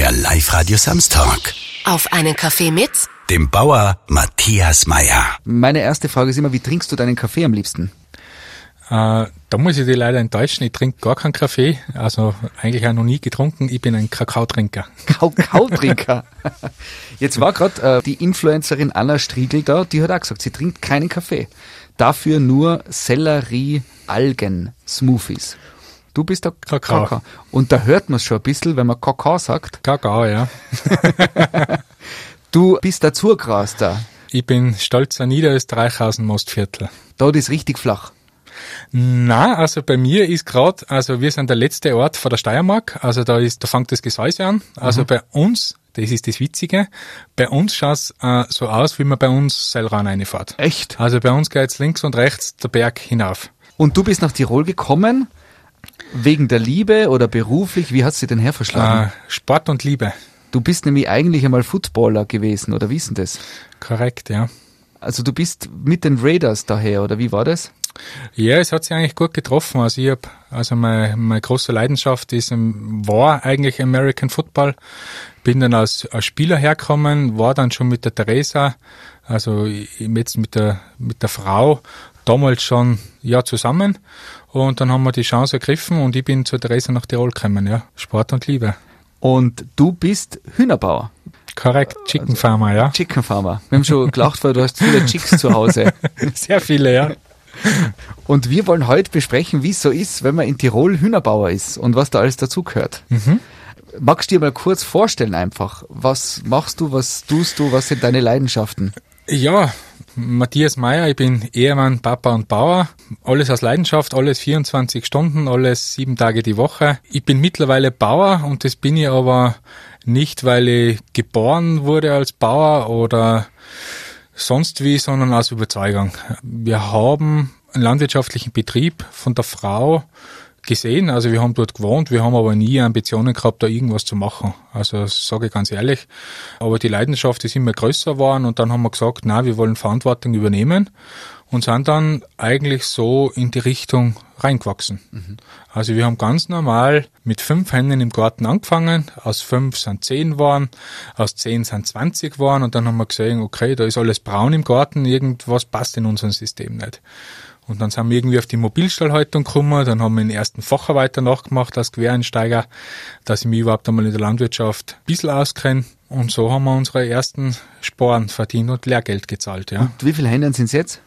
der Live-Radio Samstag. Auf einen Kaffee mit Dem Bauer Matthias Meyer. Meine erste Frage ist immer, wie trinkst du deinen Kaffee am liebsten? Äh, da muss ich dich leider enttäuschen. Ich trinke gar keinen Kaffee. Also eigentlich auch noch nie getrunken. Ich bin ein Kakaotrinker. Kakaotrinker. Jetzt war gerade äh, die Influencerin Anna Striegel da, die hat auch gesagt, sie trinkt keinen Kaffee. Dafür nur Sellerie-Algen-Smoothies. Du bist der Kakao. Kakao. Und da hört man es schon ein bisschen, wenn man Kakao sagt. Kakao, ja. Du bist der Zurgraster. Ich bin stolzer Niederösterreicher aus dem Mostviertel. Dort ist richtig flach. Na, also bei mir ist gerade, also wir sind der letzte Ort vor der Steiermark, also da ist, da fängt das Gesäuse an. Also bei uns, das ist das Witzige, bei uns schaut's äh, so aus, wie man bei uns Seilran reinfährt. Echt? Also bei uns geht's links und rechts der Berg hinauf. Und du bist nach Tirol gekommen, wegen der Liebe oder beruflich, wie hat's dir denn herverschlagen? Äh, Sport und Liebe. Du bist nämlich eigentlich einmal Footballer gewesen, oder wie ist denn das? Korrekt, ja. Also du bist mit den Raiders daher, oder wie war das? Ja, es hat sich eigentlich gut getroffen. Also ich hab, also meine, meine große Leidenschaft ist, im- war eigentlich American Football. Bin dann als, als Spieler hergekommen, war dann schon mit der Theresa, also jetzt mit der, mit der Frau, damals schon, ja, zusammen. Und dann haben wir die Chance ergriffen und ich bin zur Theresa nach Tirol gekommen, ja. Sport und Liebe. Und du bist Hühnerbauer, Korrekt, Chicken Farmer, ja. Chicken Farmer. Wir haben schon gelacht, weil du hast viele Chicks zu Hause. Sehr viele, ja. Und wir wollen heute besprechen, wie es so ist, wenn man in Tirol Hühnerbauer ist und was da alles dazugehört. Magst du dir mal kurz vorstellen einfach, was machst du, was tust du, was sind deine Leidenschaften? Ja, Matthias Meyer, ich bin Ehemann, Papa und Bauer. Alles aus Leidenschaft, alles 24 Stunden, alles sieben Tage die Woche. Ich bin mittlerweile Bauer und das bin ich aber nicht, weil ich geboren wurde als Bauer oder sonst wie, sondern aus Überzeugung. Wir haben einen landwirtschaftlichen Betrieb von der Frau gesehen, also wir haben dort gewohnt, wir haben aber nie Ambitionen gehabt, da irgendwas zu machen. Also das sage ich ganz ehrlich. Aber die Leidenschaft ist immer größer geworden und dann haben wir gesagt, na, wir wollen Verantwortung übernehmen und sind dann eigentlich so in die Richtung reingewachsen. Also wir haben ganz normal mit fünf Hennen im Garten angefangen, aus fünf sind zehn geworden, aus zehn sind 20 geworden und dann haben wir gesehen, okay, da ist alles braun im Garten, irgendwas passt in unserem System nicht. Und dann sind wir irgendwie auf die Mobilstallhaltung gekommen, dann haben wir den ersten Facharbeiter nachgemacht als Quereinsteiger, dass ich mich überhaupt einmal in der Landwirtschaft ein bisschen auskenne. Und so haben wir unsere ersten Sporen verdient und Lehrgeld gezahlt, ja. Und wie viele Hennen sind es jetzt?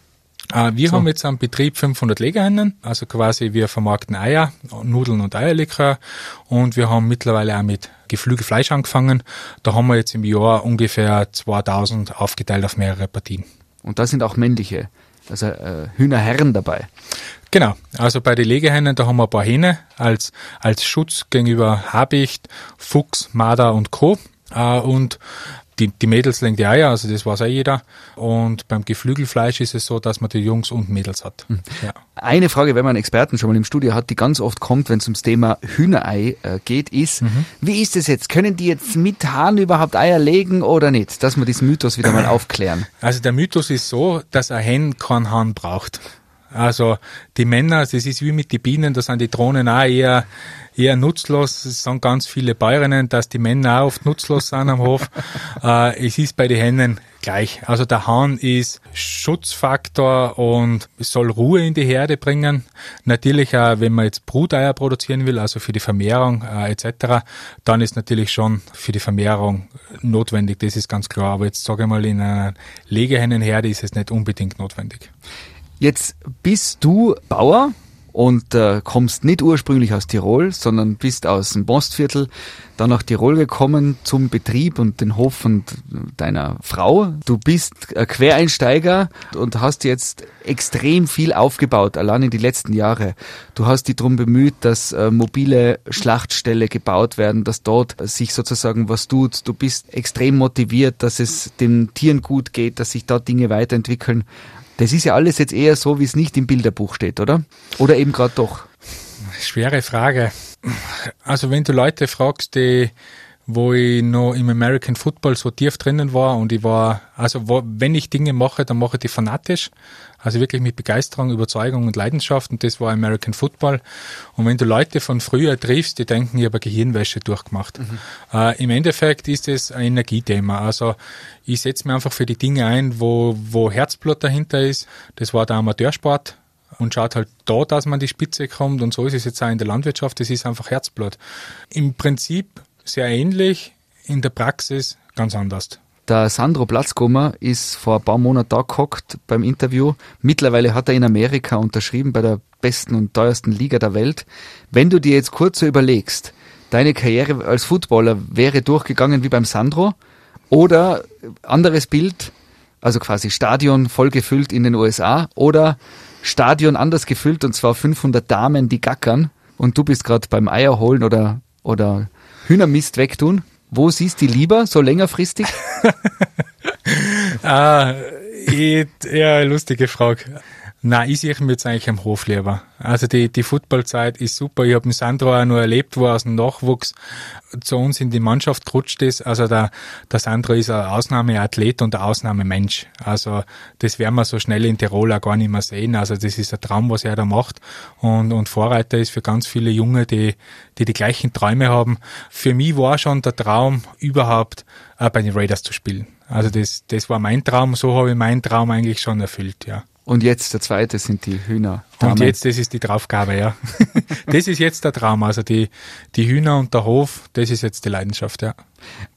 Äh, wir haben jetzt am Betrieb 500 Legehennen, also quasi wir vermarkten Eier, Nudeln und Eierlikör und wir haben mittlerweile auch mit Geflügelfleisch angefangen. Da haben wir jetzt im Jahr ungefähr 2000 aufgeteilt auf mehrere Partien. Und da sind auch männliche, also äh, Hühnerherren dabei. Genau, also bei den Legehennen, da haben wir ein paar Hähne als, als Schutz gegenüber Habicht, Fuchs, Marder und Co. Äh, und die, die Mädels legen die Eier, also das weiß auch jeder. Und beim Geflügelfleisch ist es so, dass man die Jungs und Mädels hat. Ja. Eine Frage, wenn man einen Experten schon mal im Studio hat, die ganz oft kommt, wenn es ums Thema Hühnerei äh, geht, ist, wie ist es jetzt? Können die jetzt mit Hahn überhaupt Eier legen oder nicht? Dass wir diesen Mythos wieder mal aufklären. Also der Mythos ist so, dass ein Hen keinen Hahn braucht. Also die Männer, das ist wie mit den Bienen, da sind die Drohnen auch eher, eher nutzlos. Es sagen ganz viele Bäuerinnen, dass die Männer auch oft nutzlos sind am Hof. äh, es ist bei den Hennen gleich. Also der Hahn ist Schutzfaktor und soll Ruhe in die Herde bringen. Natürlich auch, wenn man jetzt Bruteier produzieren will, also für die Vermehrung äh, etc., dann ist natürlich schon für die Vermehrung notwendig, das ist ganz klar. Aber jetzt sage ich mal, in einer Legehennenherde ist es nicht unbedingt notwendig. Jetzt bist du Bauer und äh, kommst nicht ursprünglich aus Tirol, sondern bist aus dem Mostviertel, dann nach Tirol gekommen zum Betrieb und den Hof von deiner Frau. Du bist äh, Quereinsteiger und hast jetzt extrem viel aufgebaut, allein in die letzten Jahre. Du hast dich darum bemüht, dass äh, mobile Schlachtställe gebaut werden, dass dort sich sozusagen was tut. Du bist extrem motiviert, dass es den Tieren gut geht, dass sich da Dinge weiterentwickeln. Das ist ja alles jetzt eher so, wie es nicht im Bilderbuch steht, oder? Oder eben gerade doch. Schwere Frage. Also wenn du Leute fragst, die wo ich noch im American Football so tief drinnen war und ich war, also wo, wenn ich Dinge mache, dann mache ich die fanatisch, also wirklich mit Begeisterung, Überzeugung und Leidenschaft und das war American Football. Und wenn du Leute von früher triffst, die denken, ich habe Gehirnwäsche durchgemacht. Mhm. Äh, Im Endeffekt ist es ein Energiethema. Also ich setze mir einfach für die Dinge ein, wo, wo Herzblut dahinter ist. Das war der Amateursport und schaut halt da, dass man die Spitze kommt und so ist es jetzt auch in der Landwirtschaft, das ist einfach Herzblut. Im Prinzip sehr ähnlich, in der Praxis ganz anders. Der Sandro Platzgummer ist vor ein paar Monaten da gehockt beim Interview. Mittlerweile hat er in Amerika unterschrieben bei der besten und teuersten Liga der Welt. Wenn du dir jetzt kurz so überlegst, deine Karriere als Footballer wäre durchgegangen wie beim Sandro oder anderes Bild, also quasi Stadion voll gefüllt in den USA oder Stadion anders gefüllt und zwar 500 Damen, die gackern und du bist gerade beim Eierholen oder, oder Hühnermist wegtun. Wo siehst du lieber, so längerfristig? ah, ich, ja, lustige Frage. Nein, ich sehe mich jetzt eigentlich am Hof lieber. Also die, die Footballzeit ist super. Ich habe mit Sandro auch noch erlebt, wo er aus dem Nachwuchs zu uns in die Mannschaft gerutscht ist. Also der, der Sandro ist ein Ausnahmeathlet und ein Ausnahmemensch. Also das werden wir so schnell in Tirol auch gar nicht mehr sehen. Also das ist ein Traum, was er da macht. Und, und Vorreiter ist für ganz viele Junge, die, die die gleichen Träume haben. Für mich war schon der Traum, überhaupt äh, bei den Raiders zu spielen. Also das, das war mein Traum. So habe ich meinen Traum eigentlich schon erfüllt, ja. Und jetzt der zweite sind die Hühner. Und jetzt, das ist die Draufgabe, ja. das ist jetzt der Traum. Also die, die Hühner und der Hof, das ist jetzt die Leidenschaft, ja.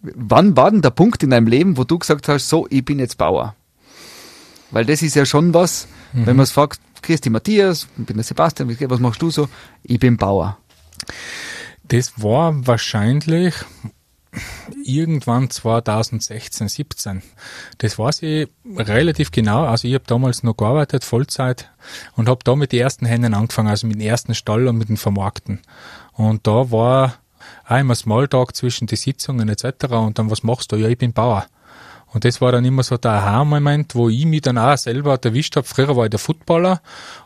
Wann war denn der Punkt in deinem Leben, wo du gesagt hast, so, ich bin jetzt Bauer? Weil das ist ja schon was, mhm. wenn man es fragt, Christi Matthias, ich bin der Sebastian, was machst du so? Ich bin Bauer. Das war wahrscheinlich, irgendwann 2016, 17. Das weiß ich relativ genau. Also ich habe damals noch gearbeitet, Vollzeit, und habe da mit den ersten Händen angefangen, also mit dem ersten Stall und mit dem Vermarkten. Und da war auch immer Smalltalk zwischen die Sitzungen etc. Und dann, was machst du? Ja, ich bin Bauer. Und das war dann immer so der Aha-Moment, wo ich mich dann auch selber erwischt habe. Früher war ich der Footballer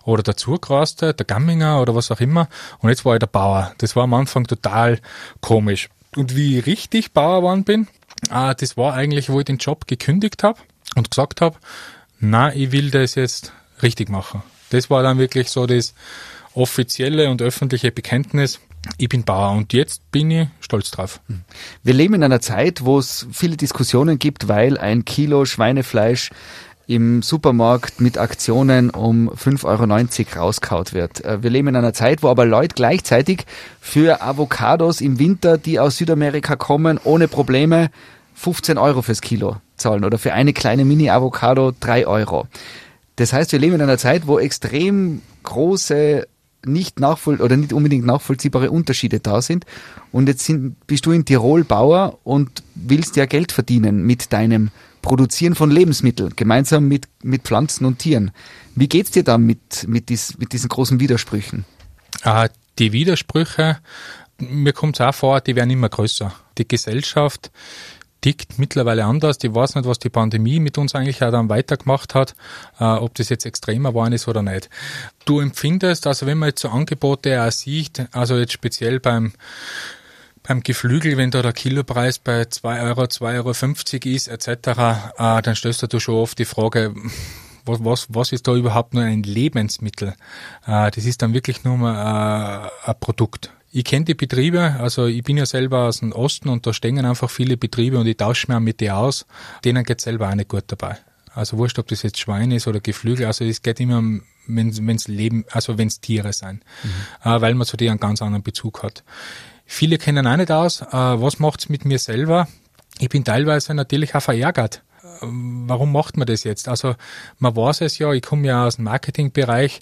oder der Zugraste, der Gamminger oder was auch immer. Und jetzt war ich der Bauer. Das war am Anfang total komisch. Und wie ich richtig Bauer geworden bin, äh, das war eigentlich, wo ich den Job gekündigt habe und gesagt habe, na, ich will das jetzt richtig machen. Das war dann wirklich so das offizielle und öffentliche Bekenntnis. Ich bin Bauer und jetzt bin ich stolz drauf. Wir leben in einer Zeit, wo es viele Diskussionen gibt, weil ein Kilo Schweinefleisch im Supermarkt mit Aktionen um 5,90 Euro rauskaut wird. Äh, wir leben in einer Zeit, wo aber Leute gleichzeitig für Avocados im Winter, die aus Südamerika kommen, ohne Probleme 15 Euro fürs Kilo zahlen oder für eine kleine Mini-Avocado 3 Euro. Das heißt, wir leben in einer Zeit, wo extrem große nicht nachvoll oder nicht unbedingt nachvollziehbare Unterschiede da sind. Und jetzt sind, bist du in Tirol Bauer und willst ja Geld verdienen mit deinem Produzieren von Lebensmitteln, gemeinsam mit, mit Pflanzen und Tieren. Wie geht's dir da mit, mit, dies, mit diesen großen Widersprüchen? Ah, die Widersprüche, mir kommt es auch vor, die werden immer größer. Die Gesellschaft tickt mittlerweile anders. Ich weiß nicht, was die Pandemie mit uns eigentlich auch dann weitergemacht hat, äh, ob das jetzt extremer geworden ist oder nicht. Du empfindest, also wenn man jetzt so Angebote auch sieht, also jetzt speziell beim beim Geflügel, wenn da der Kilopreis bei 2 Euro, 2,50 Euro ist, etc., äh, dann stellst du schon oft die Frage, was, was, was ist da überhaupt nur ein Lebensmittel? Äh, das ist dann wirklich nur mal äh, ein Produkt. Ich kenne die Betriebe, also ich bin ja selber aus dem Osten und da stehen einfach viele Betriebe und ich tausche mir mit denen aus. Denen geht selber auch nicht gut dabei. Also wurscht, ob das jetzt Schwein ist oder Geflügel, also es geht immer um wenn es Leben, also wenn es Tiere sind, mhm. äh, weil man zu denen einen ganz anderen Bezug hat. Viele kennen auch nicht aus, äh, was macht's mit mir selber? Ich bin teilweise natürlich auch verärgert. Äh, warum macht man das jetzt? Also man weiß es ja, ich komme ja aus dem Marketingbereich,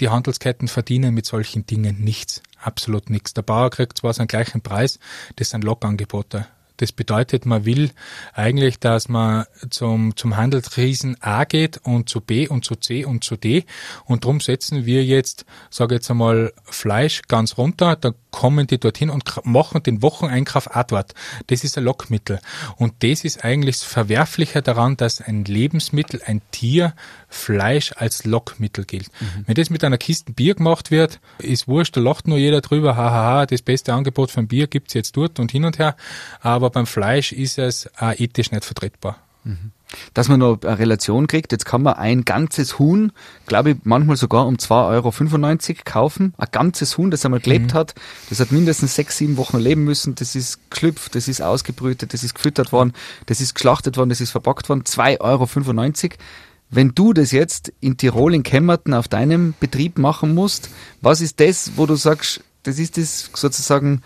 die Handelsketten verdienen mit solchen Dingen nichts, absolut nichts. Der Bauer kriegt zwar seinen gleichen Preis, das sind Lockangebote. Das bedeutet, man will eigentlich, dass man zum, zum Handelsriesen A geht und zu B und zu C und zu D. Und darum setzen wir jetzt, sage jetzt einmal, Fleisch ganz runter. Der kommen die dorthin und machen den Wocheneinkauf auch dort. Das ist ein Lockmittel. Und das ist eigentlich das Verwerfliche daran, dass ein Lebensmittel, ein Tier, Fleisch als Lockmittel gilt. Mhm. Wenn das mit einer Kiste Bier gemacht wird, ist wurscht, da lacht nur jeder drüber, hahaha, das beste Angebot von Bier gibt's jetzt dort und hin und her. Aber beim Fleisch ist es auch ethisch nicht vertretbar. Mhm dass man noch eine Relation kriegt. Jetzt kann man ein ganzes Huhn, glaube ich, manchmal sogar um 2,95 Euro kaufen. Ein ganzes Huhn, das einmal gelebt mhm. hat. Das hat mindestens sechs, sieben Wochen leben müssen. Das ist geschlüpft, das ist ausgebrütet, das ist gefüttert worden, das ist geschlachtet worden, das ist verpackt worden. 2,95 Euro. Wenn du das jetzt in Tirol, in Kemmerten auf deinem Betrieb machen musst, was ist das, wo du sagst, das ist das sozusagen,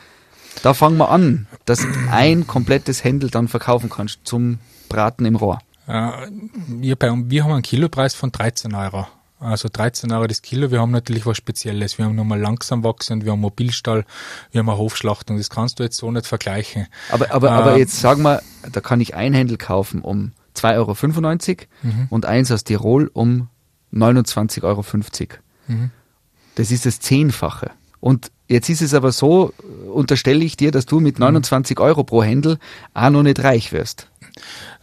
da fangen wir an, dass ein komplettes Händel dann verkaufen kannst zum Braten im Rohr? Äh, wir, bei, wir haben einen Kilopreis von 13 Euro. Also 13 Euro das Kilo. Wir haben natürlich was Spezielles. Wir haben nochmal langsam wachsend, wir haben Mobilstall, wir haben eine Hofschlachtung. Das kannst du jetzt so nicht vergleichen. Aber, aber, äh, aber jetzt sagen wir, da kann ich ein Händel kaufen um 2,95 Euro mhm. und eins aus Tirol um 29,50 Euro. Mhm. Das ist das Zehnfache. Und jetzt ist es aber so, unterstelle ich dir, dass du mit 29 mhm. Euro pro Händel auch noch nicht reich wirst.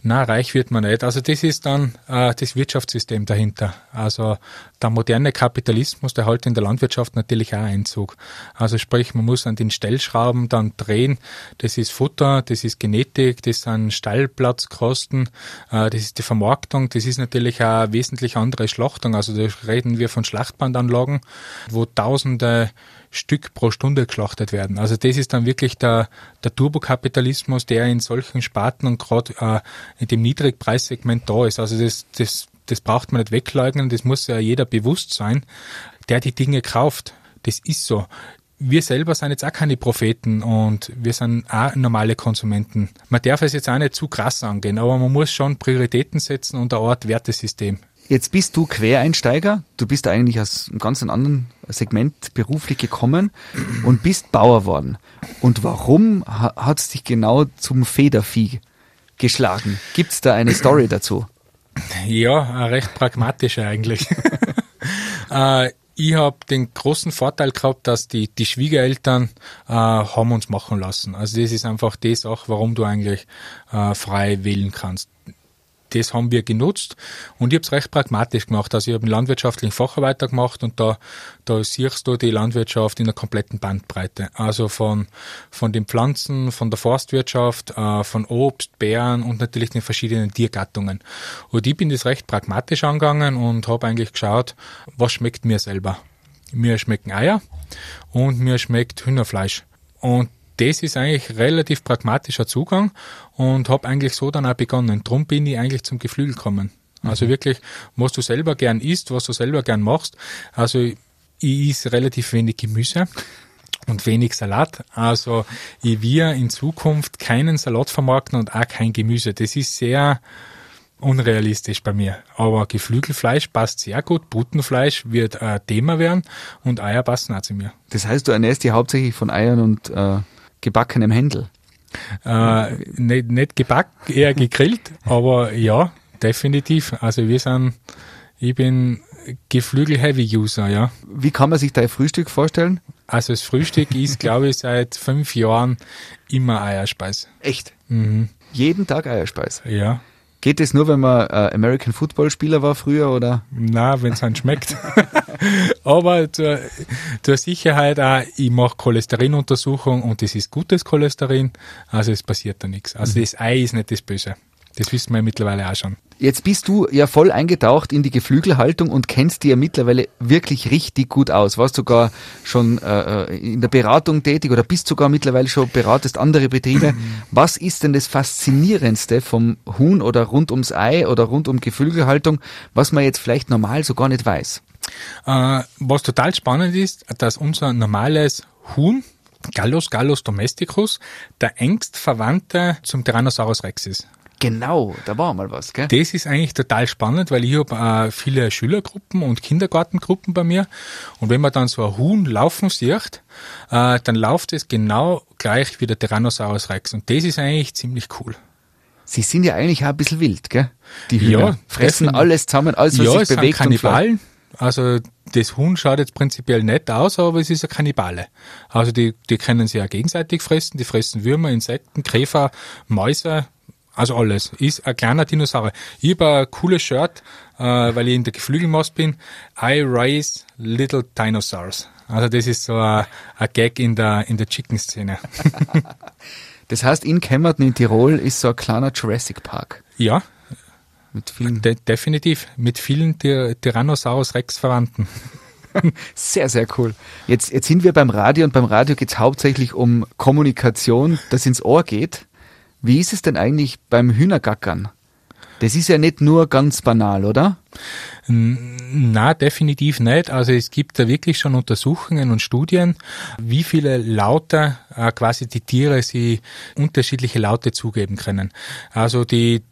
Na, reich wird man nicht. Also das ist dann äh, das Wirtschaftssystem dahinter. Also der moderne Kapitalismus, der halt in der Landwirtschaft natürlich auch Einzug. Also sprich, man muss an den Stellschrauben dann drehen. Das ist Futter, das ist Genetik, das sind Stallplatzkosten, äh, das ist die Vermarktung, das ist natürlich auch wesentlich andere Schlachtung. Also da reden wir von Schlachtbandanlagen, wo tausende Stück pro Stunde geschlachtet werden. Also das ist dann wirklich der, der Turbokapitalismus, der in solchen Sparten und gerade äh, in dem Niedrigpreissegment da ist. Also das, das, das braucht man nicht wegleugnen, das muss ja jeder bewusst sein, der die Dinge kauft. Das ist so. Wir selber sind jetzt auch keine Propheten und wir sind auch normale Konsumenten. Man darf es jetzt auch nicht zu krass angehen, aber man muss schon Prioritäten setzen und eine Art Wertesystem Jetzt bist du Quereinsteiger. Du bist eigentlich aus einem ganz anderen Segment beruflich gekommen und bist Bauer worden. Und warum hat es dich genau zum Federvieh geschlagen? Gibt es da eine Story dazu? Ja, recht pragmatisch eigentlich. äh, ich habe den großen Vorteil gehabt, dass die, die Schwiegereltern äh, haben uns machen lassen. Also das ist einfach das auch, warum du eigentlich äh, frei wählen kannst das haben wir genutzt und ich habe es recht pragmatisch gemacht. Also ich habe einen landwirtschaftlichen Facharbeiter gemacht und da, da siehst du die Landwirtschaft in der kompletten Bandbreite. Also von, von den Pflanzen, von der Forstwirtschaft, äh, von Obst, Beeren und natürlich den verschiedenen Tiergattungen. Und ich bin das recht pragmatisch angegangen und habe eigentlich geschaut, was schmeckt mir selber. Mir schmecken Eier und mir schmeckt Hühnerfleisch. Und das ist eigentlich relativ pragmatischer Zugang und habe eigentlich so dann auch begonnen. Drum bin ich eigentlich zum Geflügel gekommen. Also mhm. wirklich, was du selber gern isst, was du selber gern machst. Also ich is relativ wenig Gemüse und wenig Salat. Also ich will in Zukunft keinen Salat vermarkten und auch kein Gemüse. Das ist sehr unrealistisch bei mir. Aber Geflügelfleisch passt sehr gut, Putenfleisch wird ein Thema werden und Eier passen auch zu mir. Das heißt, du ernährst dich hauptsächlich von Eiern und äh, gebackenem Händel? Äh, nicht, nicht gebackt, eher gegrillt, aber ja, definitiv. Also wir sind, ich bin Geflügel-Heavy-User, ja. Wie kann man sich dein Frühstück vorstellen? Also das Frühstück ist, glaube ich, seit fünf Jahren immer Eierspeis. Echt? Mhm. Jeden Tag Eierspeis? Ja. Geht es nur, wenn man äh, American Football Spieler war früher oder? Na, wenn es einem schmeckt. Aber zur, zur Sicherheit auch, ich mache Cholesterinuntersuchung und das ist gutes Cholesterin, also es passiert da nichts. Also mhm. das Ei ist nicht das Böse. Das wissen wir mittlerweile auch schon. Jetzt bist du ja voll eingetaucht in die Geflügelhaltung und kennst die ja mittlerweile wirklich richtig gut aus. Warst sogar schon äh, äh, in der Beratung tätig oder bist sogar mittlerweile schon beratest andere Betriebe. Was ist denn das Faszinierendste vom Huhn oder rund ums Ei oder rund um Geflügelhaltung, was man jetzt vielleicht normal so gar nicht weiß? Äh, was total spannend ist, dass unser normales Huhn Gallus Gallus domesticus der engst Verwandte zum Tyrannosaurus Rex ist. Genau, da war mal was, gell? Das ist eigentlich total spannend, weil ich habe äh, viele Schülergruppen und Kindergartengruppen bei mir. Und wenn man dann so ein Huhn laufen sieht, äh, dann läuft es genau gleich wie der Tyrannosaurus Rex. Und das ist eigentlich ziemlich cool. Sie sind ja eigentlich auch ein bisschen wild, gell? Die Hühner ja, fressen alles zusammen, alles was ja, sich bewegt. Kannibalen. Also das Huhn schaut jetzt prinzipiell nett aus, aber es ist eine Kannibale. Also die, die können sich ja gegenseitig fressen, die fressen Würmer, Insekten, Käfer, Mäuse, also alles. Ist ein kleiner Dinosaurier. Ich habe ein cooles Shirt, äh, weil ich in der Geflügelmast bin. I raise little dinosaurs. Also das ist so ein, ein Gag in der, in der Chicken-Szene. Das heißt, in Kemmerton in Tirol ist so ein kleiner Jurassic Park. Ja, Mit vielen, de definitiv. Mit vielen Ty Tyrannosaurus Rex Verwandten. sehr, sehr cool. Jetzt, jetzt sind wir beim Radio und beim Radio geht es hauptsächlich um Kommunikation, das ins Ohr geht. Wie ist es denn eigentlich beim Hühnergackern? Das ist ja nicht nur ganz banal, oder? Na, definitiv nicht. Also es gibt da wirklich schon Untersuchungen und Studien, wie viele Laute äh, quasi die Tiere sie unterschiedliche Laute zugeben können. Also die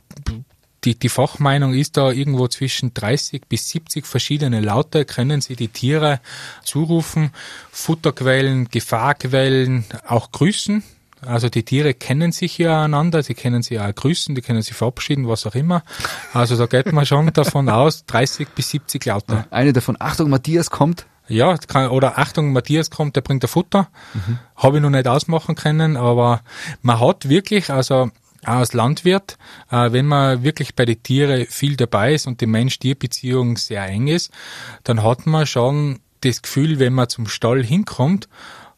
die, die Fachmeinung ist da irgendwo zwischen 30 bis 70 verschiedene Laute können sie die Tiere zurufen. Futterquellen, Gefahrquellen, auch grüßen. Also die Tiere kennen sich ja einander, sie können sich auch grüßen, die können sich verabschieden, was auch immer. Also da geht man schon davon aus, 30 bis 70 Laute. Eine davon, Achtung, Matthias kommt. Ja, kann, oder Achtung, Matthias kommt, der bringt der Futter. Habe ich noch nicht ausmachen können, aber man hat wirklich, also als Landwirt, äh, wenn man wirklich bei den Tieren viel dabei ist und die Mensch-Tier-Beziehung sehr eng ist, dann hat man schon das Gefühl, wenn man zum Stall hinkommt,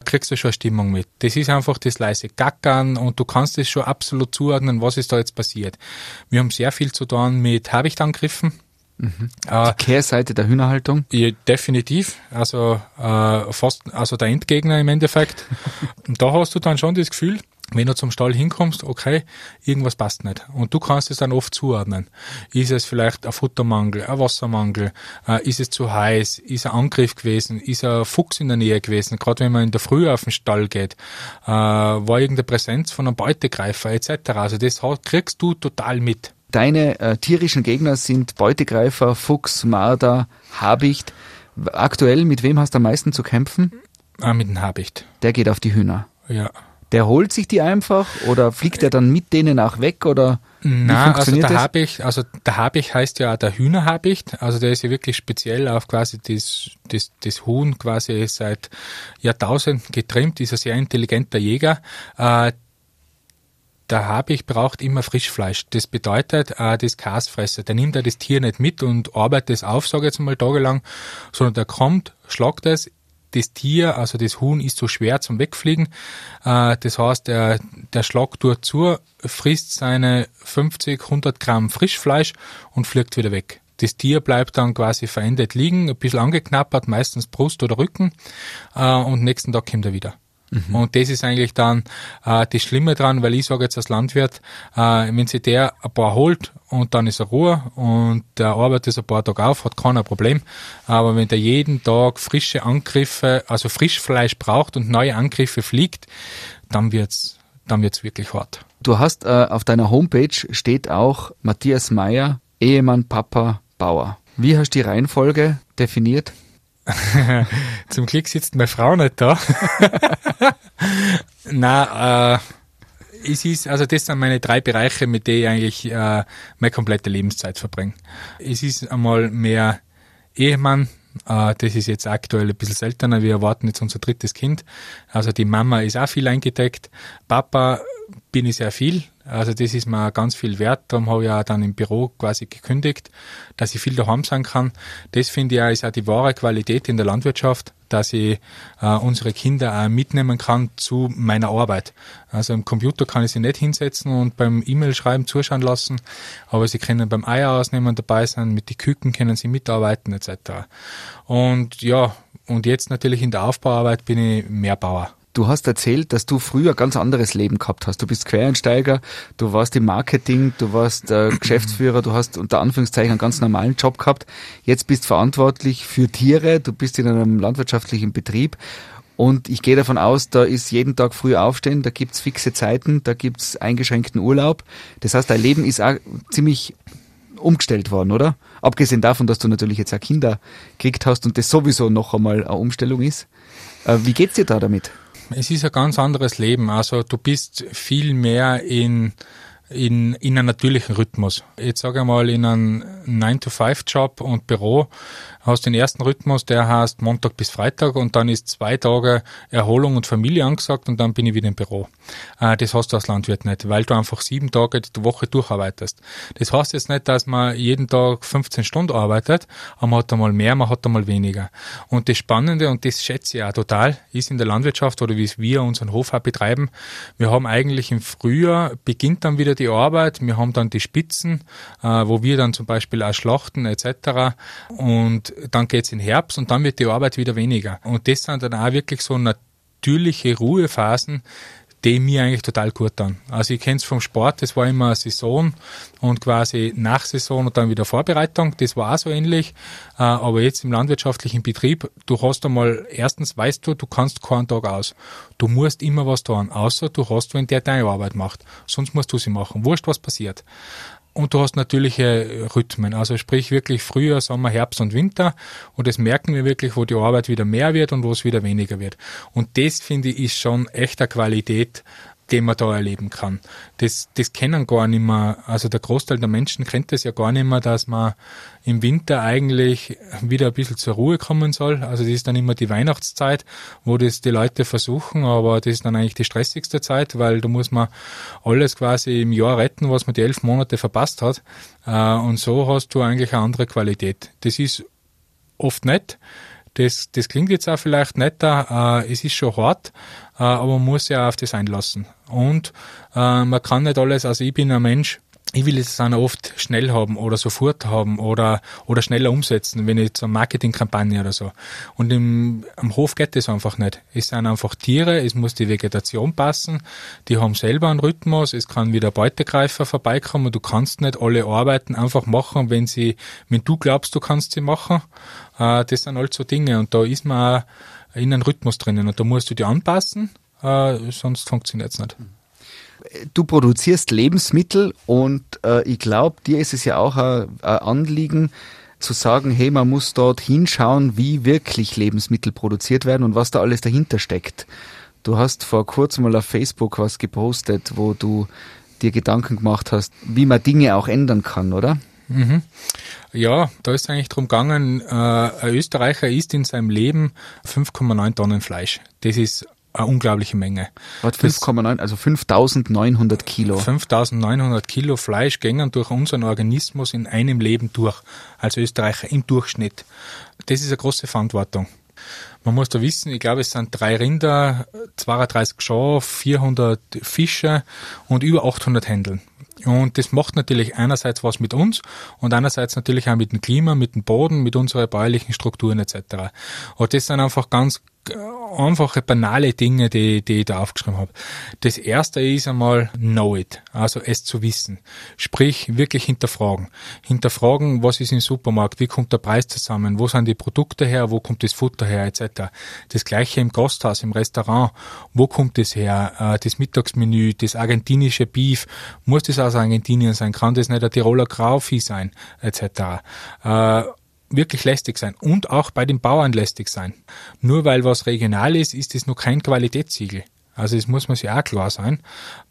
kriegst du schon eine Stimmung mit. Das ist einfach das leise Gackern und du kannst es schon absolut zuordnen, was ist da jetzt passiert. Wir haben sehr viel zu tun mit Habichtangriffen. Äh, Kehrseite der Hühnerhaltung. ja, definitiv. Also äh, fast, also der Endgegner im Endeffekt. Und da hast du dann schon das Gefühl, wenn du zum Stall hinkommst, okay, irgendwas passt nicht. Und du kannst es dann oft zuordnen. Ist es vielleicht ein Futtermangel, ein Wassermangel, äh, ist es zu heiß, ist ein Angriff gewesen, ist ein Fuchs in der Nähe gewesen, gerade wenn man in der Früh auf den Stall geht, äh, war irgendeine Präsenz von einem Beutegreifer etc. Also das kriegst du total mit. Deine äh, tierischen Gegner sind Beutegreifer, Fuchs, Marder, Habicht. Aktuell, mit wem hast du am meisten zu kämpfen? Äh, mit dem Habicht. Der geht auf die Hühner. Ja. Der holt sich die einfach oder fliegt er dann mit denen auch weg oder wie Na, also der das? Habicht, also der Habicht heißt ja auch der Hühnerhabicht, also der ist ja wirklich speziell auf quasi das, das, das Huhn quasi seit Jahrtausenden getrimmt, ist ein sehr intelligenter Jäger. Äh, der Habicht braucht immer Frischfleisch. Das bedeutet, äh, das Kasfresser, der nimmt ja das Tier nicht mit und arbeitet es auf, sage ich jetzt mal tagelang, sondern der kommt, schlagt es, das Tier, also das Huhn, ist so schwer zum Wegfliegen. Äh, das heißt, der, der Schlag tut zu, frisst seine 50, 100 Gramm Frischfleisch und fliegt wieder weg. Das Tier bleibt dann quasi verendet liegen, ein bisschen angeknappert, meistens Brust oder Rücken, äh, und nächsten Tag kommt er wieder. Und das ist eigentlich dann äh, das Schlimme dran, weil ich sage jetzt als Landwirt, äh, wenn sich der ein paar holt und dann ist er Ruhe und der arbeitet ein paar Tage auf, hat kein Problem. Aber wenn der jeden Tag frische Angriffe, also Frischfleisch braucht und neue Angriffe fliegt, dann wird's, dann wird's wirklich hart. Du hast äh, auf deiner Homepage steht auch Matthias Meyer, Ehemann, Papa, Bauer. Wie hast du die Reihenfolge definiert? Zum Glück sitzt meine Frau nicht da. Na, äh, es ist, also das sind meine drei Bereiche, mit denen ich eigentlich äh, meine komplette Lebenszeit verbringe. Es ist einmal mehr Ehemann, äh, das ist jetzt aktuell ein bisschen seltener. Wir erwarten jetzt unser drittes Kind. Also die Mama ist auch viel eingedeckt. Papa bin ich sehr viel. Also das ist mir ganz viel wert. Darum habe ich auch dann im Büro quasi gekündigt, dass ich viel daheim sein kann. Das finde ich auch, ist auch die wahre Qualität in der Landwirtschaft, dass ich äh, unsere Kinder auch mitnehmen kann zu meiner Arbeit. Also im Computer kann ich sie nicht hinsetzen und beim E-Mail-Schreiben zuschauen lassen, aber sie können beim Eier ausnehmen dabei sein, mit den Küken können sie mitarbeiten etc. Und ja, und jetzt natürlich in der Aufbauarbeit bin ich mehr Bauer. Du hast erzählt, dass du früher ein ganz anderes Leben gehabt hast. Du bist Quereinsteiger, du warst im Marketing, du warst äh, Geschäftsführer, du hast unter Anführungszeichen einen ganz normalen Job gehabt. Jetzt bist verantwortlich für Tiere, du bist in einem landwirtschaftlichen Betrieb und ich gehe davon aus, da ist jeden Tag früh aufstehen, da gibt's fixe Zeiten, da gibt's eingeschränkten Urlaub. Das heißt, dein Leben ist auch ziemlich umgestellt worden, oder? Abgesehen davon, dass du natürlich jetzt auch Kinder gekriegt hast und das sowieso noch einmal eine Umstellung ist. Äh, wie geht's dir da damit? Es ist ein ganz anderes Leben. Also du bist viel mehr in in, in einem natürlichen Rhythmus. Jetzt sage ich mal, in einem 9-to-5-Job und Büro hast den ersten Rhythmus, der heißt Montag bis Freitag und dann ist zwei Tage Erholung und Familie angesagt und dann bin ich wieder im Büro. Äh, das hast du als Landwirt nicht, weil du einfach sieben Tage die Woche durcharbeitest. Das heißt jetzt nicht, dass man jeden Tag 15 Stunden arbeitet, aber man hat einmal mehr, man hat einmal weniger. Und das Spannende, und das schätze ich auch total, ist in der Landwirtschaft oder wie wir unseren Hof auch betreiben, wir haben eigentlich im Frühjahr beginnt dann wieder die Arbeit, wir haben dann die Spitzen, äh, wo wir dann zum Beispiel auch schlachten etc. Und dann geht's in Herbst und dann wird die Arbeit wieder weniger. Und das sind dann auch wirklich so natürliche Ruhephasen, die mir eigentlich total gut an. Also ich kenne es vom Sport, das war immer Saison und quasi nach Saison und dann wieder Vorbereitung, das war auch so ähnlich. Äh, aber jetzt im landwirtschaftlichen Betrieb, du hast einmal, erstens weißt du, du kannst keinen Tag aus. Du musst immer was tun, außer du hast wenn der deine Arbeit macht. Sonst musst du sie machen. Wurscht, was passiert. Und du hast natürliche Rhythmen, also sprich wirklich Frühjahr, Sommer, Herbst und Winter. Und das merken wir wirklich, wo die Arbeit wieder mehr wird und wo es wieder weniger wird. Und das finde ich ist schon echter Qualität den man da erleben kann. Das, das kennen gar nicht mehr, also der Großteil der Menschen kennt das ja gar nicht mehr, dass man im Winter eigentlich wieder ein bisschen zur Ruhe kommen soll. Also das ist dann immer die Weihnachtszeit, wo das die Leute versuchen, aber das ist dann eigentlich die stressigste Zeit, weil da muss man alles quasi im Jahr retten, was man die elf Monate verpasst hat. Äh, und so hast du eigentlich eine andere Qualität. Das ist oft nett. Das, das klingt jetzt auch vielleicht netter, äh, es ist schon hart, äh, aber man muss ja auf das einlassen. Und äh, man kann nicht alles, also ich bin ein Mensch, ich will es dann oft schnell haben oder sofort haben oder, oder schneller umsetzen, wenn ich zur Marketingkampagne oder so. Und im, am Hof geht das einfach nicht. Es sind einfach Tiere, es muss die Vegetation passen, die haben selber einen Rhythmus, es kann wieder Beutegreifer vorbeikommen, du kannst nicht alle Arbeiten einfach machen, wenn sie, wenn du glaubst, du kannst sie machen. Äh, das sind halt so Dinge und da ist man auch in einem Rhythmus drinnen und da musst du dich anpassen äh, sonst funktioniert es nicht. Du produzierst Lebensmittel und äh, ich glaube, dir ist es ja auch ein, ein Anliegen, zu sagen, hey, man muss dort hinschauen, wie wirklich Lebensmittel produziert werden und was da alles dahinter steckt. Du hast vor kurzem mal auf Facebook was gepostet, wo du dir Gedanken gemacht hast, wie man Dinge auch ändern kann, oder? Mhm. Ja, da ist eigentlich drum gegangen, äh, ein Österreicher isst in seinem Leben 5,9 Tonnen Fleisch. Das ist eine unglaubliche Menge. 5,9, also 5900 Kilo. 5900 Kilo Fleisch gängen durch unseren Organismus in einem Leben durch, als Österreicher im Durchschnitt. Das ist eine große Verantwortung. Man muss da wissen, ich glaube, es sind drei Rinder, 32 Schafe, 400 Fische und über 800 Händeln. Und das macht natürlich einerseits was mit uns und einerseits natürlich auch mit dem Klima, mit dem Boden, mit unseren bäuerlichen Strukturen etc. Und das sind einfach ganz einfache, banale Dinge, die, die ich da aufgeschrieben habe. Das erste ist einmal know it, also es zu wissen. Sprich, wirklich hinterfragen. Hinterfragen, was ist im Supermarkt, wie kommt der Preis zusammen, wo sind die Produkte her, wo kommt das Futter her, etc. Das gleiche im Gasthaus, im Restaurant, wo kommt das her, äh, das Mittagsmenü, das argentinische Beef, muss das aus Argentinien sein, kann das nicht der Tiroler Grauvieh sein, etc wirklich lästig sein und auch bei den Bauern lästig sein. Nur weil was regional ist, ist es noch kein Qualitätssiegel. Also das muss man sich auch klar sein.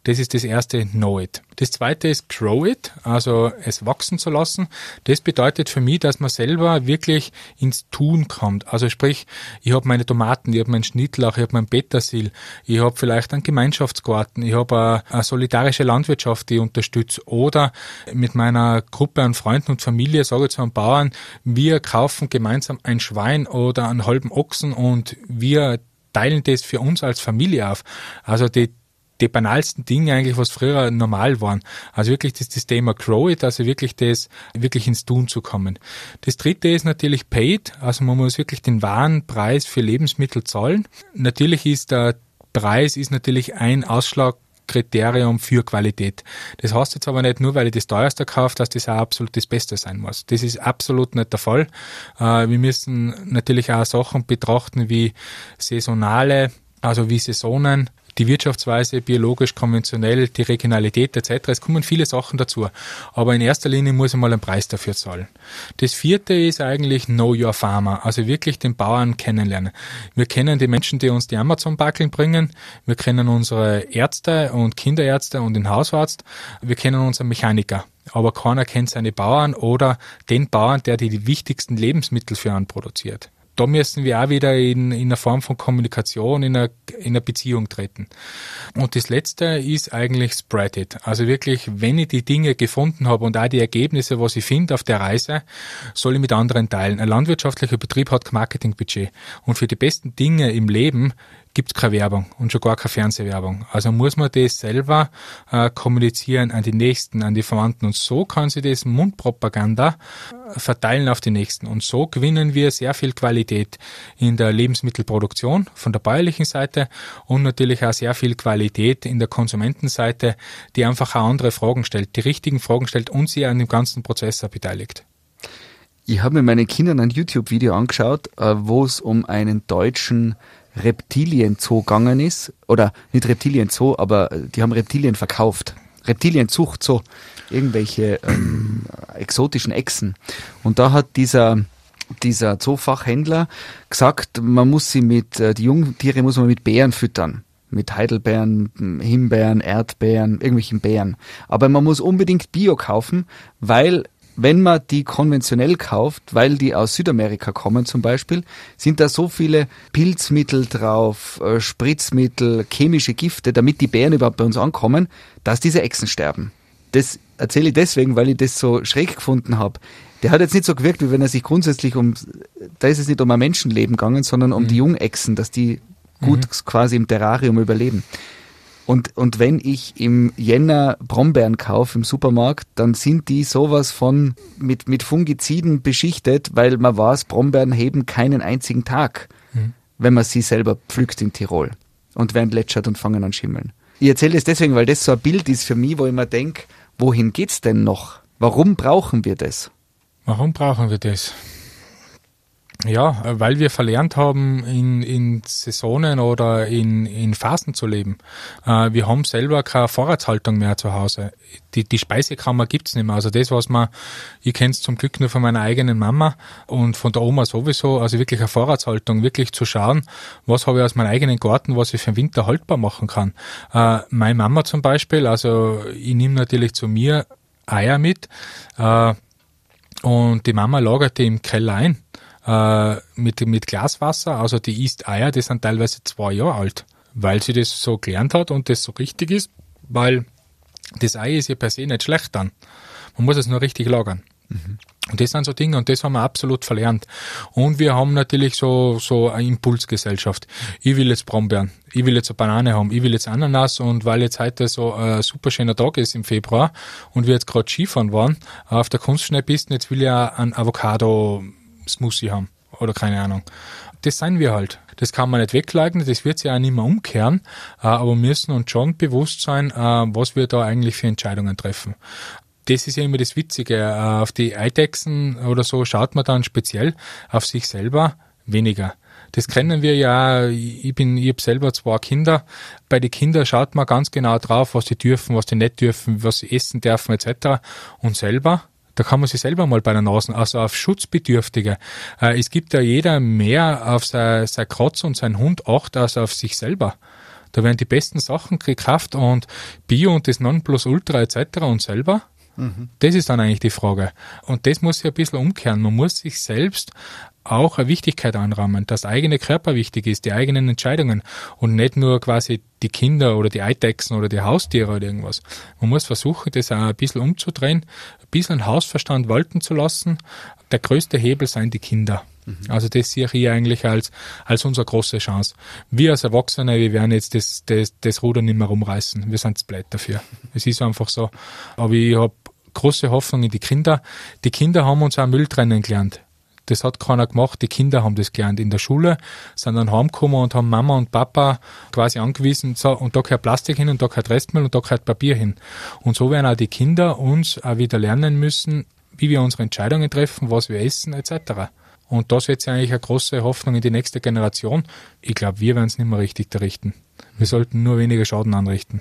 Das ist das erste Know it. Das zweite ist Grow it, also es wachsen zu lassen. Das bedeutet für mich, dass man selber wirklich ins Tun kommt. Also sprich, ich habe meine Tomaten, ich habe meinen Schnittlauch, ich habe meinen Petersil, ich habe vielleicht einen Gemeinschaftsgarten, ich habe eine, eine solidarische Landwirtschaft, die ich unterstütze. Oder mit meiner Gruppe an Freunden und Familie sage ich zu einem Bauern, wir kaufen gemeinsam ein Schwein oder einen halben Ochsen und wir teilen das für uns als Familie auf. Also die, die banalsten Dinge eigentlich, was früher normal waren. Also wirklich das, das Thema Grow It, also wirklich das, wirklich ins Tun zu kommen. Das dritte ist natürlich Paid, also man muss wirklich den wahren Preis für Lebensmittel zahlen. Natürlich ist der Preis ist natürlich ein Ausschlag Kriterium für Qualität. Das heißt jetzt aber nicht nur, weil ich das teuerste kaufe, dass das auch absolut das Beste sein muss. Das ist absolut nicht der Fall. Äh, wir müssen natürlich auch Sachen betrachten wie saisonale, also wie Saisonen, die Wirtschaftsweise, biologisch, konventionell, die Regionalität etc. Es kommen viele Sachen dazu. Aber in erster Linie muss ich mal einen Preis dafür zahlen. Das vierte ist eigentlich Know Your Farmer, also wirklich den Bauern kennenlernen. Wir kennen die Menschen, die uns die Amazon-Backeln bringen. Wir kennen unsere Ärzte und Kinderärzte und den Hausarzt. Wir kennen unseren Mechaniker aber keiner kennt seine Bauern oder den Bauern, der die wichtigsten Lebensmittel für einen produziert da müssen wir auch wieder in, in einer Form von Kommunikation, in einer, in einer Beziehung treten. Und das Letzte ist eigentlich Spread it. Also wirklich, wenn ich die Dinge gefunden habe und auch die Ergebnisse, was ich finde auf der Reise, soll ich mit anderen teilen. Ein landwirtschaftlicher Betrieb hat kein Marketingbudget. Und für die besten Dinge im Leben gibt es keine Werbung und schon gar keine Fernsehwerbung. Also muss man das selber äh, kommunizieren an die Nächsten, an die Verwandten und so kann sich das Mundpropaganda äh, verteilen auf die Nächsten und so gewinnen wir sehr viel Qualität in der Lebensmittelproduktion von der bäuerlichen Seite und natürlich auch sehr viel Qualität in der Konsumentenseite, die einfach auch andere Fragen stellt, die richtigen Fragen stellt und sie an dem ganzen Prozess beteiligt. Ich habe mir meinen Kindern ein YouTube-Video angeschaut, äh, wo es um einen deutschen Reptilienzoo gegangen ist, oder nicht Reptilienzoo, aber die haben Reptilien verkauft. Reptilienzucht, so irgendwelche ähm, exotischen Echsen. Und da hat dieser dieser Zoofachhändler gesagt, man muss sie mit, äh, die Jungtiere muss man mit Bären füttern. Mit Heidelbeeren, Himbeeren, Erdbeeren, irgendwelchen Beeren. Aber man muss unbedingt Bio kaufen, weil wenn man die konventionell kauft, weil die aus Südamerika kommen zum Beispiel, sind da so viele Pilzmittel drauf, äh, Spritzmittel, chemische Gifte, damit die Bären überhaupt bei uns ankommen, dass diese Echsen sterben. Das erzähle ich deswegen, weil ich das so schräg gefunden habe. Der hat jetzt nicht so gewirkt, wie wenn er sich grundsätzlich um, da ist es nicht um ein Menschenleben gegangen, sondern um mhm. die Jungechsen, dass die gut mhm. quasi im Terrarium überleben. Und, und wenn ich im Jänner Brombeeren kaufe im Supermarkt, dann sind die sowas von mit, mit Fungiziden beschichtet, weil man weiß, Brombeeren heben keinen einzigen Tag, mhm. wenn man sie selber pflückt in Tirol und werden lätschert und fangen an schimmeln. Ich erzähle es deswegen, weil das so ein Bild ist für mich, wo ich mir denke, wohin geht's denn noch? Warum brauchen wir das? Warum brauchen wir das? Ja, weil wir verlernt haben, in, in Saisonen oder in, in Phasen zu leben. Äh, wir haben selber keine Vorratshaltung mehr zu Hause. Die, die Speisekammer gibt's nicht mehr. Also das, was man, ich kenne es zum Glück nur von meiner eigenen Mama und von der Oma sowieso, also wirklich eine Vorratshaltung, wirklich zu schauen, was habe ich aus meinem eigenen Garten, was ich für den Winter haltbar machen kann. Äh, meine Mama zum Beispiel, also ich nehme natürlich zu mir Eier mit äh, und die Mama lagert die im Keller ein äh, mit, mit Glaswasser. Also die isst Eier, die sind teilweise zwei Jahre alt, weil sie das so gelernt hat und das so richtig ist, weil das Ei ist ja per se nicht schlecht dann. Man muss es nur richtig lagern. Mhm. Und das sind so Dinge und das haben wir absolut verlernt. Und wir haben natürlich so, so eine Impulsgesellschaft. Ich will jetzt Brombeeren, ich will jetzt eine Banane haben, ich will jetzt Ananas und weil jetzt heute so ein super schöner Tag ist im Februar und wir jetzt gerade Skifahren waren auf der Kunstschneepiste, jetzt will ich einen Avocado Smoothie haben oder keine Ahnung. Das sind wir halt. Das kann man nicht wegleugnen, das wird sich auch nicht mehr umkehren, äh, aber wir müssen uns schon bewusst sein, äh, was wir da eigentlich für Entscheidungen treffen. Das ist ja immer das Witzige. Äh, auf die Eidechsen oder so schaut man dann speziell auf sich selber weniger. Das kennen wir ja. Ich bin, ich habe selber zwei Kinder. Bei den Kindern schaut man ganz genau drauf, was sie dürfen, was sie nicht dürfen, was sie essen dürfen etc. Und selber da kann man sich selber mal bei der Nase, also auf Schutzbedürftige. Äh, es gibt ja jeder mehr auf sein, sein Kratz und sein Hund acht als auf sich selber. Da werden die besten Sachen gekauft und Bio und das Nonplusultra etc. und selber. Mhm. Das ist dann eigentlich die Frage. Und das muss sich ein bisschen umkehren. Man muss sich selbst auch eine Wichtigkeit anrahmen, dass der eigene Körper wichtig ist, die eigenen Entscheidungen und nicht nur quasi die Kinder oder die Eidechsen oder die Haustiere oder irgendwas. Man muss versuchen, das auch ein bisschen umzudrehen, ein bisschen Hausverstand walten zu lassen. Der größte Hebel seien die Kinder. Mhm. Also das sehe ich eigentlich als, als unsere große Chance. Wir als Erwachsene, wir werden jetzt das, das, das Ruder nicht mehr rumreißen. Wir sind blöd dafür. Es ist einfach so. Aber ich habe große Hoffnung in die Kinder. Die Kinder haben uns auch Müll trennen gelernt. Das hat keiner gemacht, die Kinder haben das gelernt in der Schule, sind dann heimgekommen und haben Mama und Papa quasi angewiesen, so, und da gehört Plastik hin und da gehört Restmüll und da gehört Papier hin. Und so werden auch die Kinder uns auch wieder lernen müssen, wie wir unsere Entscheidungen treffen, was wir essen etc. Und da setze ich eigentlich eine große Hoffnung in die nächste Generation. Ich glaube, wir werden es nicht mehr richtig errichten. Wir sollten nur weniger Schaden anrichten.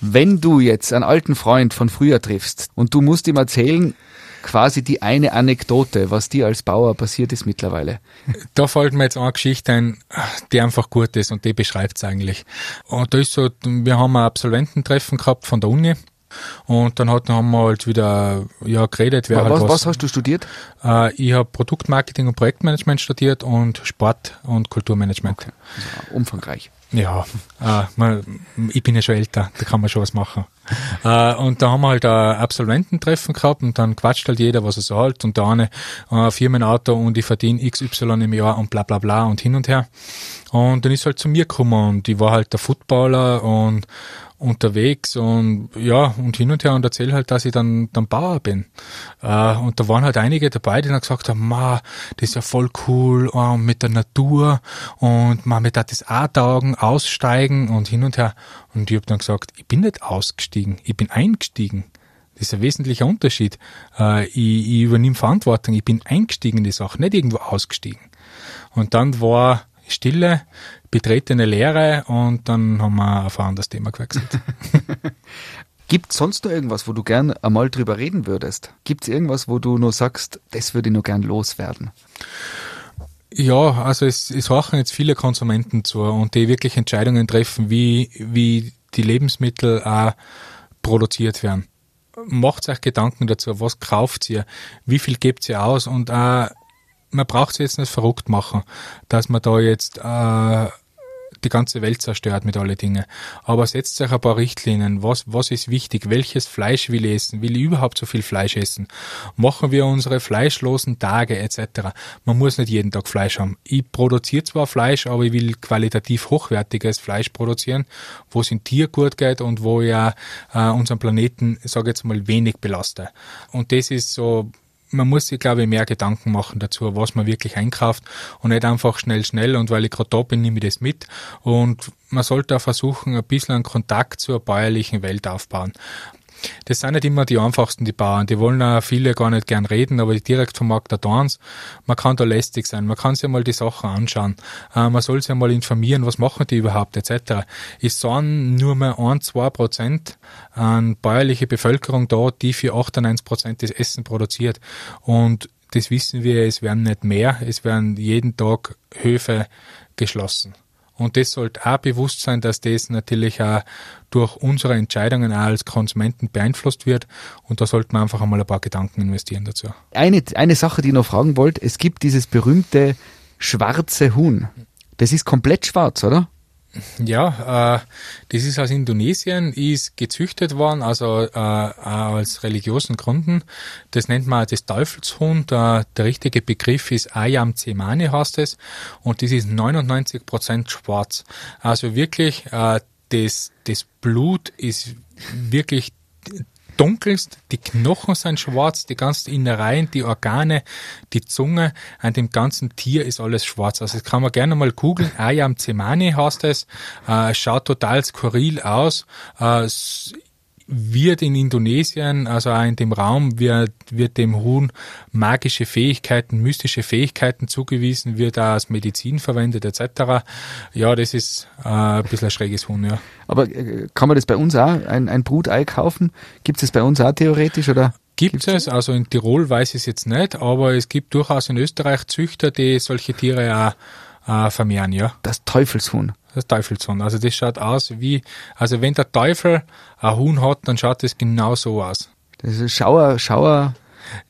Wenn du jetzt einen alten Freund von früher triffst und du musst ihm erzählen, quasi die eine Anekdote, was dir als Bauer passiert ist mittlerweile. Da fällt mir jetzt eine Geschichte ein, die einfach gut ist und die beschreibt es eigentlich. Und da ist so, wir haben ein Absolvententreffen gehabt von der Uni und dann hat, haben wir halt wieder ja, geredet. Wer was, halt was hast du studiert? Äh, ich habe Produktmarketing und Projektmanagement studiert und Sport und Kulturmanagement. Okay. Also umfangreich. Ja, äh, man, ich bin ja schon älter, da kann man schon was machen. äh, und da haben wir halt ein Absolvententreffen gehabt und dann quatscht halt jeder, was er so halt und der eine äh, Firmenauto und ich verdiene XY im Jahr und bla bla bla und hin und her. Und dann ist halt zu mir gekommen und ich war halt der Footballer und unterwegs und ja, und hin und her und erzähle halt, dass ich dann, dann Bauer bin. Äh, und da waren halt einige dabei, die dann gesagt haben, ma, das ist ja voll cool äh, mit der Natur und ma, mit das auch taugen, aussteigen und hin und her. Und ich habe dann gesagt, ich bin nicht ausgestiegen, ich bin eingestiegen. Das ist ein wesentlicher Unterschied. Äh, ich, ich übernehme Verantwortung, ich bin eingestiegen in die Sache, nicht irgendwo ausgestiegen. Und dann war Stille, betretene Lehre und dann haben wir auf ein anderes Thema gewechselt. Gibt es sonst noch irgendwas, wo du gern einmal drüber reden würdest? Gibt es irgendwas, wo du nur sagst, das würde ich nur gern loswerden? Ja, also es, es horchen jetzt viele Konsumenten zu und die wirklich Entscheidungen treffen, wie, wie die Lebensmittel auch produziert werden. Macht euch Gedanken dazu, was kauft ihr, wie viel gebt ihr aus und auch man braucht sich jetzt nicht verrückt machen, dass man da jetzt äh, die ganze Welt zerstört mit alle Dinge. Aber setzt sich ein paar Richtlinien. Was, was ist wichtig? Welches Fleisch will ich essen? Will ich überhaupt so viel Fleisch essen? Machen wir unsere fleischlosen Tage etc. Man muss nicht jeden Tag Fleisch haben. Ich produziere zwar Fleisch, aber ich will qualitativ hochwertiges Fleisch produzieren, wo es in Tier gut geht und wo ja äh, unseren Planeten, sage jetzt mal, wenig belaste. Und das ist so man muss sich, glaube ich, mehr Gedanken machen dazu, was man wirklich einkauft und nicht einfach schnell, schnell und weil ich gerade da bin, nehme ich das mit und man sollte auch versuchen, ein bisschen einen Kontakt zur bäuerlichen Welt aufbauen. Das sind nicht immer die einfachsten, die Bauern. Die wollen auch viele gar nicht gern reden, aber direkt vom Markt der Dorns, man kann da lästig sein. Man kann sich mal die Sachen anschauen. Äh, man soll sich mal informieren, was machen die überhaupt, etc. Es sind nur mehr ein, zwei Prozent an bäuerliche Bevölkerung da, die für 98 Prozent des Essen produziert. Und das wissen wir, es werden nicht mehr. Es werden jeden Tag Höfe geschlossen. Und das sollte auch bewusst sein, dass das natürlich auch durch unsere Entscheidungen auch als Konsumenten beeinflusst wird. Und da sollte man einfach einmal ein paar Gedanken investieren dazu. Eine, eine Sache, die ich noch fragen wollte, es gibt dieses berühmte schwarze Huhn. Das ist komplett schwarz, oder? Ja, äh, das ist aus Indonesien, ist gezüchtet worden, also äh, aus religiösen Gründen. Das nennt man das Teufelshuhn. Der, der richtige Begriff ist Ayam Zemane heißt es. Und das ist 99 Prozent schwarz. Also wirklich, äh, das, das Blut ist wirklich dunkelst, die Knochen sind schwarz, die ganzen Innereien, die Organe, die Zunge, an dem ganzen Tier ist alles schwarz. Also das kann man gerne mal googeln. Ayam Zemani heißt es, äh, schaut total skurril aus. Äh, wird in Indonesien, also auch in dem Raum, wird, wird dem Huhn magische Fähigkeiten, mystische Fähigkeiten zugewiesen, wird auch als Medizin verwendet etc. Ja, das ist äh, ein bisschen ein schräges Huhn, ja. Aber äh, kann man das bei uns auch, ein, ein Brutei kaufen? Gibt es das bei uns auch theoretisch oder? Gibt es, also in Tirol weiß ich es jetzt nicht, aber es gibt durchaus in Österreich Züchter, die solche Tiere auch äh, vermehren, ja. Das Teufelshuhn. Das Teufelshuhn. Also das schaut aus wie, also wenn der Teufel ein Huhn hat, dann schaut das genau so aus. Das ist Schauer, Schauer,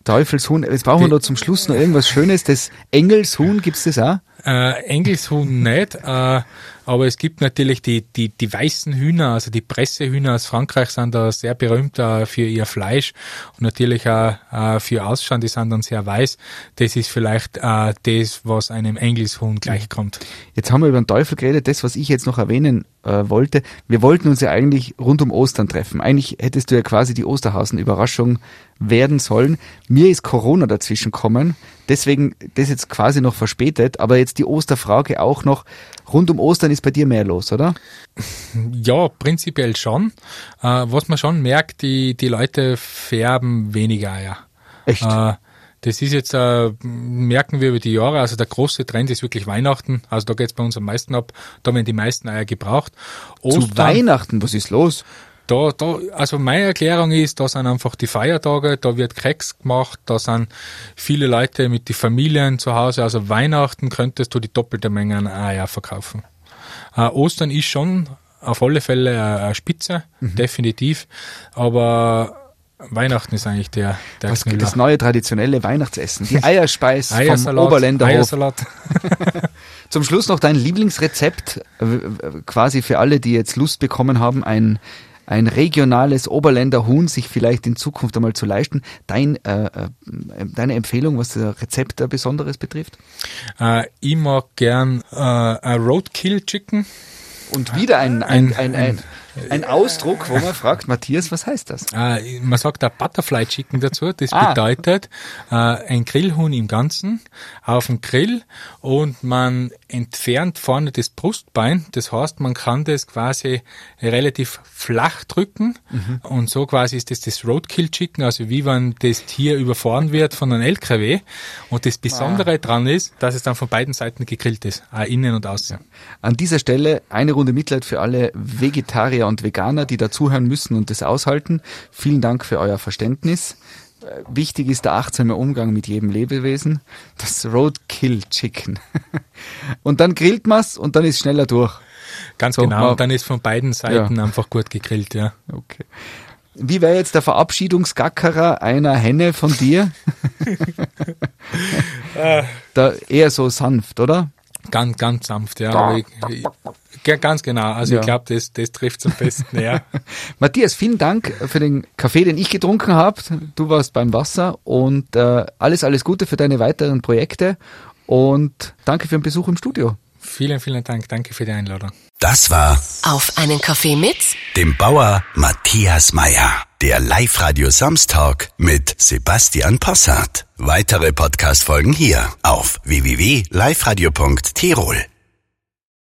Teufelshuhn. Jetzt brauchen wir noch zum Schluss noch irgendwas Schönes. Das Engelshuhn, gibt's das auch? Äh, Engelshuhn nicht, äh, aber es gibt natürlich die, die, die weißen Hühner, also die Pressehühner aus Frankreich sind da sehr berühmt äh, für ihr Fleisch und natürlich auch äh, für Ausschauen, die sind dann sehr weiß. Das ist vielleicht äh, das, was einem Engelshuhn gleichkommt. Jetzt haben wir über den Teufel geredet. Das, was ich jetzt noch erwähnen äh, wollte, wir wollten uns ja eigentlich rund um Ostern treffen. Eigentlich hättest du ja quasi die Osterhausen-Überraschung werden sollen. Mir ist Corona dazwischen gekommen, deswegen das jetzt quasi noch verspätet, aber jetzt die Osterfrage auch noch. Rund um Ostern ist bei dir mehr los, oder? Ja, prinzipiell schon. Äh, was man schon merkt, die, die Leute färben weniger Eier. Echt? Äh, Das ist jetzt, äh, merken wir über die Jahre, also der große Trend ist wirklich Weihnachten. Also da geht's bei uns am meisten ab. Da werden die meisten Eier gebraucht. Zu Weihnachten, was ist los? Da, da, also meine Erklärung ist, da sind einfach die Feiertage, da wird Keks gemacht, da sind viele Leute mit den Familien zu Hause. Also Weihnachten könntest du die doppelte Menge an Eier verkaufen. Äh, Ostern ist schon auf alle Fälle eine Spitze, mhm. definitiv. Aber Weihnachten ist eigentlich der, der Was, Das neue traditionelle Weihnachtsessen. Die Eierspeis vom Oberländerhof. Eiersalat. Zum Schluss noch dein Lieblingsrezept, quasi für alle, die jetzt Lust bekommen haben, ein ein regionales Oberländer Huhn sich vielleicht in Zukunft einmal zu leisten. Dein, äh, äh deine Empfehlung, was das Rezept Besonderes betrifft? Äh, ich mag gern äh, Roadkill Chicken. Und wieder ein, ein, ein, ein, ein Ausdruck, wo man fragt, Matthias, was heißt das? Äh, man sagt da Butterfly Chicken dazu. Das ah. bedeutet äh, ein Grillhuhn im Ganzen auf dem Grill und man entfernt vorne das Brustbein. Das heißt, man kann das quasi relativ flach drücken mhm. und so quasi ist das das Roadkill Chicken, also wie wenn das Tier überfahren wird von einem LKW. Und das Besondere ah. dran ist, dass es dann von beiden Seiten gegrillt ist, auch innen und außen. An dieser Stelle eine Runde Mitleid für alle Vegetarier und Veganer, die dazuhören müssen und das aushalten. Vielen Dank für euer Verständnis. Äh, wichtig ist der achtsame Umgang mit jedem Lebewesen. Das Roadkill Chicken. und dann grillt man's und dann ist schneller durch. Ganz so, genau. Und dann ist von beiden Seiten ja. einfach gut gegrillt, ja. Okay. Wie wäre jetzt der Verabschiedungsgackerer einer Henne von dir? Ah. da eher so sanft, oder? Ganz, ganz sanft, ja. Ich, ich, ganz genau. Also ja. ich glaube, das, das trifft zum besten, ja. Matthias, vielen Dank für den Kaffee, den ich getrunken habe. Du warst beim Wasser und äh, alles, alles Gute für deine weiteren Projekte und danke für den Besuch im Studio. Vielen, vielen Dank. Danke für die Einladung. Das war Auf einen Kaffee mit dem Bauer Matthias Meyer. Der Live-Radio Samstag mit Sebastian Possart. Weitere Podcast-Folgen hier auf www.liveradio.tirol.